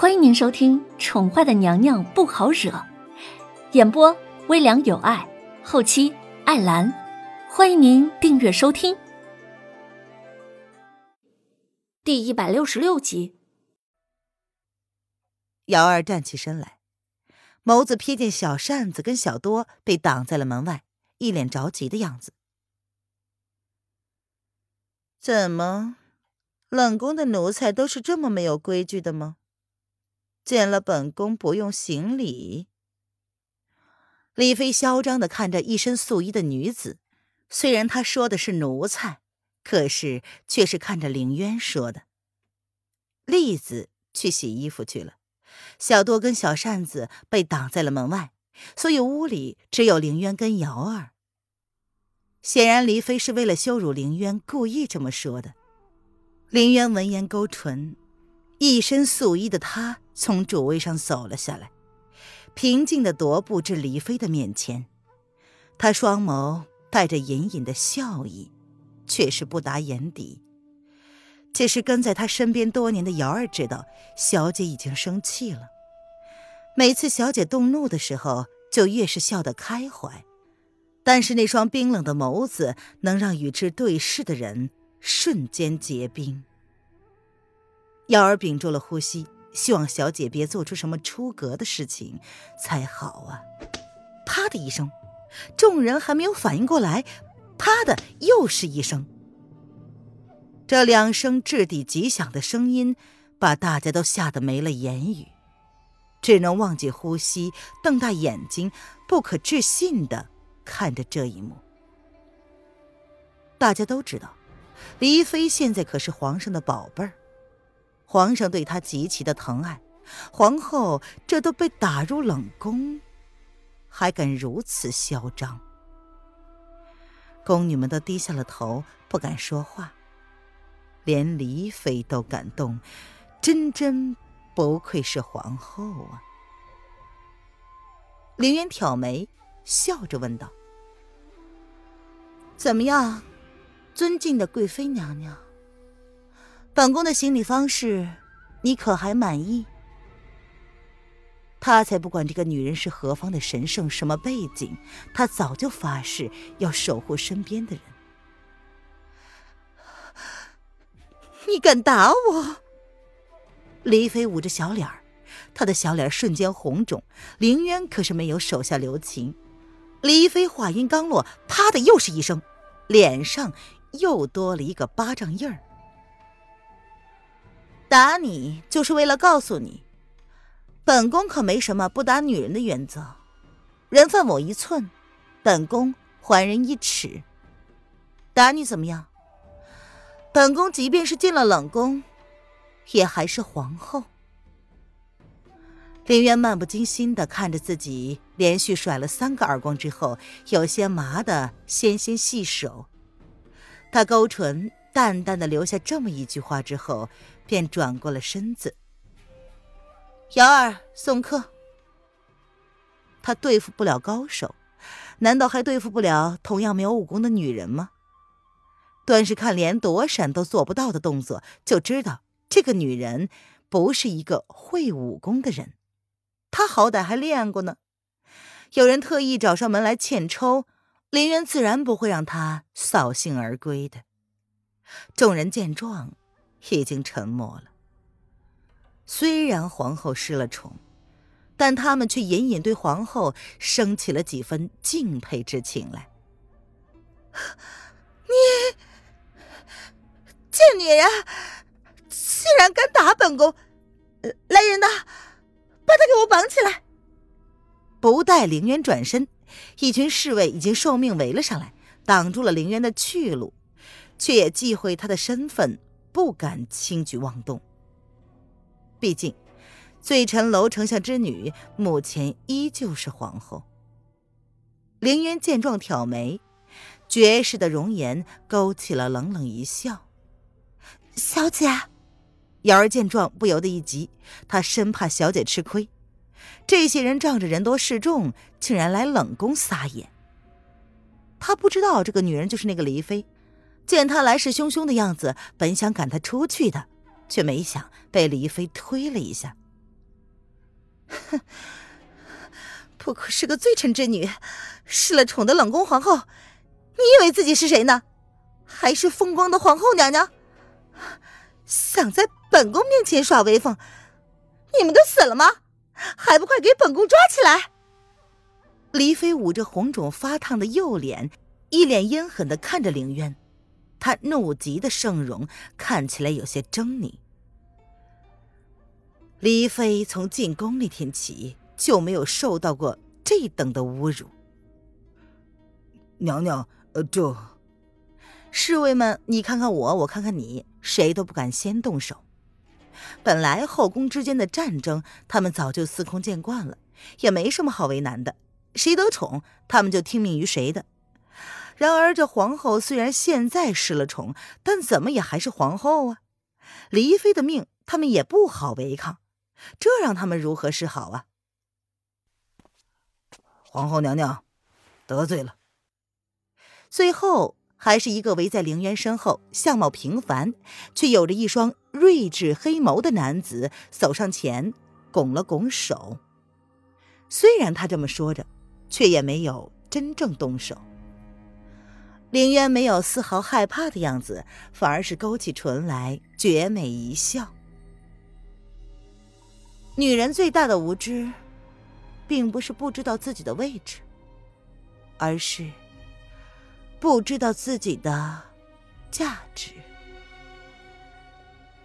欢迎您收听《宠坏的娘娘不好惹》，演播微凉有爱，后期艾兰。欢迎您订阅收听。第一百六十六集，瑶儿站起身来，眸子瞥见小扇子跟小多被挡在了门外，一脸着急的样子。怎么，冷宫的奴才都是这么没有规矩的吗？见了本宫不用行礼。李妃嚣张的看着一身素衣的女子，虽然她说的是奴才，可是却是看着凌渊说的。栗子去洗衣服去了，小多跟小扇子被挡在了门外，所以屋里只有凌渊跟瑶儿。显然，黎妃是为了羞辱凌渊，故意这么说的。凌渊闻言勾唇。一身素衣的他从主位上走了下来，平静的踱步至李妃的面前。他双眸带着隐隐的笑意，却是不达眼底。这是跟在他身边多年的瑶儿知道，小姐已经生气了。每次小姐动怒的时候，就越是笑得开怀，但是那双冰冷的眸子能让与之对视的人瞬间结冰。幺儿屏住了呼吸，希望小姐别做出什么出格的事情才好啊！啪的一声，众人还没有反应过来，啪的又是一声。这两声掷地极响的声音，把大家都吓得没了言语，只能忘记呼吸，瞪大眼睛，不可置信的看着这一幕。大家都知道，黎妃现在可是皇上的宝贝儿。皇上对她极其的疼爱，皇后这都被打入冷宫，还敢如此嚣张？宫女们都低下了头，不敢说话。连黎妃都感动，真真不愧是皇后啊！凌渊挑眉，笑着问道：“怎么样，尊敬的贵妃娘娘？”本宫的行礼方式，你可还满意？他才不管这个女人是何方的神圣，什么背景，他早就发誓要守护身边的人。你敢打我？黎妃捂着小脸儿，她的小脸瞬间红肿。凌渊可是没有手下留情。黎妃话音刚落，啪的又是一声，脸上又多了一个巴掌印儿。打你就是为了告诉你，本宫可没什么不打女人的原则。人犯我一寸，本宫还人一尺。打你怎么样？本宫即便是进了冷宫，也还是皇后。林渊漫不经心的看着自己连续甩了三个耳光之后，有些麻的纤纤细手。他勾唇，淡淡的留下这么一句话之后。便转过了身子。瑶儿送客。他对付不了高手，难道还对付不了同样没有武功的女人吗？端是看连躲闪都做不到的动作，就知道这个女人不是一个会武功的人。她好歹还练过呢。有人特意找上门来欠抽，林渊自然不会让她扫兴而归的。众人见状。已经沉默了。虽然皇后失了宠，但他们却隐隐对皇后升起了几分敬佩之情来。你贱女人，竟然敢打本宫！来人呐，把她给我绑起来！不待凌渊转身，一群侍卫已经受命围了上来，挡住了凌渊的去路，却也忌讳他的身份。不敢轻举妄动。毕竟，罪臣楼丞相之女目前依旧是皇后。凌渊见状挑眉，绝世的容颜勾起了冷冷一笑。小姐，瑶儿见状不由得一急，她生怕小姐吃亏。这些人仗着人多势众，竟然来冷宫撒野。他不知道这个女人就是那个黎妃。见他来势汹汹的样子，本想赶他出去的，却没想被黎妃推了一下。哼，不过是个罪臣之女，失了宠的冷宫皇后，你以为自己是谁呢？还是风光的皇后娘娘？想在本宫面前耍威风？你们都死了吗？还不快给本宫抓起来！黎妃捂着红肿发烫的右脸，一脸阴狠的看着凌渊，他怒极的盛容看起来有些狰狞。黎妃从进宫那天起就没有受到过这等的侮辱。娘娘，呃，这侍卫们，你看看我，我看看你，谁都不敢先动手。本来后宫之间的战争，他们早就司空见惯了，也没什么好为难的。谁得宠，他们就听命于谁的。然而这皇后虽然现在失了宠，但怎么也还是皇后啊！黎妃的命，他们也不好违抗，这让他们如何是好啊？皇后娘娘，得罪了。最后。还是一个围在凌渊身后、相貌平凡却有着一双睿智黑眸的男子走上前，拱了拱手。虽然他这么说着，却也没有真正动手。凌渊没有丝毫害怕的样子，反而是勾起唇来，绝美一笑。女人最大的无知，并不是不知道自己的位置，而是……不知道自己的价值，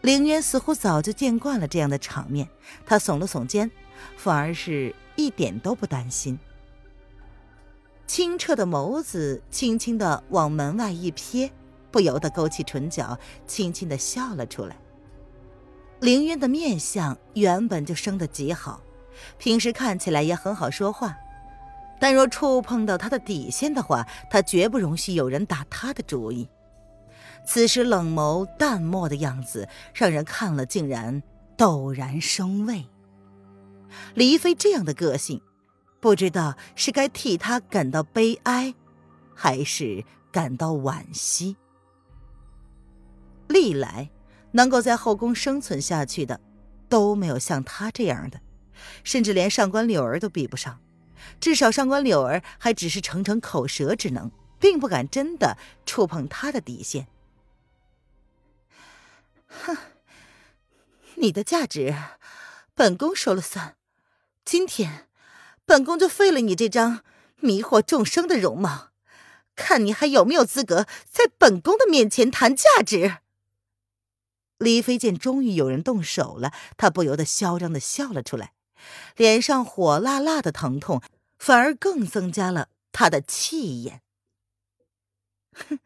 凌渊似乎早就见惯了这样的场面，他耸了耸肩，反而是一点都不担心。清澈的眸子轻轻的往门外一瞥，不由得勾起唇角，轻轻的笑了出来。凌渊的面相原本就生得极好，平时看起来也很好说话。但若触碰到他的底线的话，他绝不容许有人打他的主意。此时冷眸淡漠的样子，让人看了竟然陡然生畏。李妃这样的个性，不知道是该替他感到悲哀，还是感到惋惜。历来能够在后宫生存下去的，都没有像他这样的，甚至连上官柳儿都比不上。至少上官柳儿还只是逞逞口舌之能，并不敢真的触碰他的底线。哼，你的价值，本宫说了算。今天，本宫就废了你这张迷惑众生的容貌，看你还有没有资格在本宫的面前谈价值。李妃见终于有人动手了，她不由得嚣张的笑了出来。脸上火辣辣的疼痛，反而更增加了他的气焰。哼，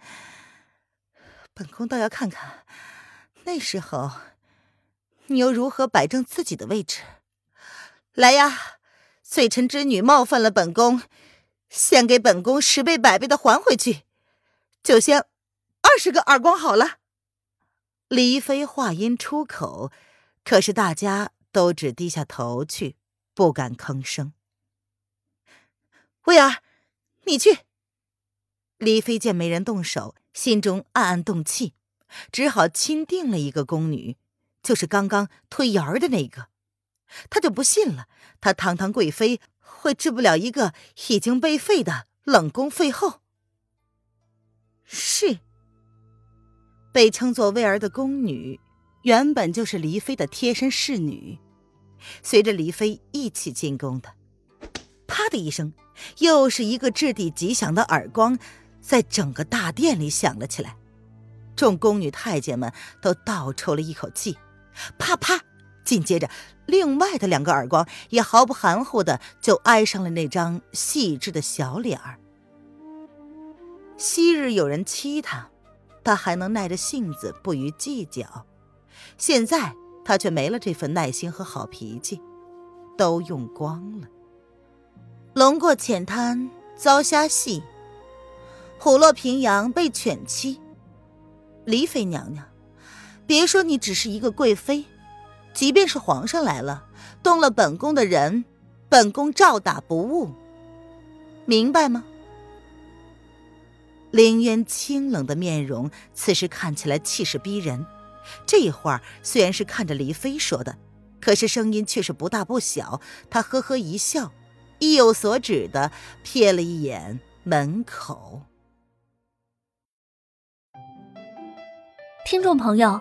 本宫倒要看看，那时候你又如何摆正自己的位置。来呀，罪臣之女冒犯了本宫，先给本宫十倍百倍的还回去，就先二十个耳光好了。李妃话音出口，可是大家。都只低下头去，不敢吭声。魏儿，你去。李妃见没人动手，心中暗暗动气，只好钦定了一个宫女，就是刚刚推瑶儿的那个。她就不信了，她堂堂贵妃会治不了一个已经被废的冷宫废后。是。被称作薇儿的宫女，原本就是黎妃的贴身侍女。随着黎妃一起进宫的，啪的一声，又是一个掷地极响的耳光，在整个大殿里响了起来。众宫女太监们都倒抽了一口气，啪啪，紧接着另外的两个耳光也毫不含糊的就挨上了那张细致的小脸儿。昔日有人欺他，他还能耐着性子不予计较，现在。他却没了这份耐心和好脾气，都用光了。龙过浅滩遭虾戏，虎落平阳被犬欺。黎妃娘娘，别说你只是一个贵妃，即便是皇上来了，动了本宫的人，本宫照打不误。明白吗？凌渊清冷的面容，此时看起来气势逼人。这话虽然是看着黎妃说的，可是声音却是不大不小。他呵呵一笑，意有所指的瞥了一眼门口。听众朋友，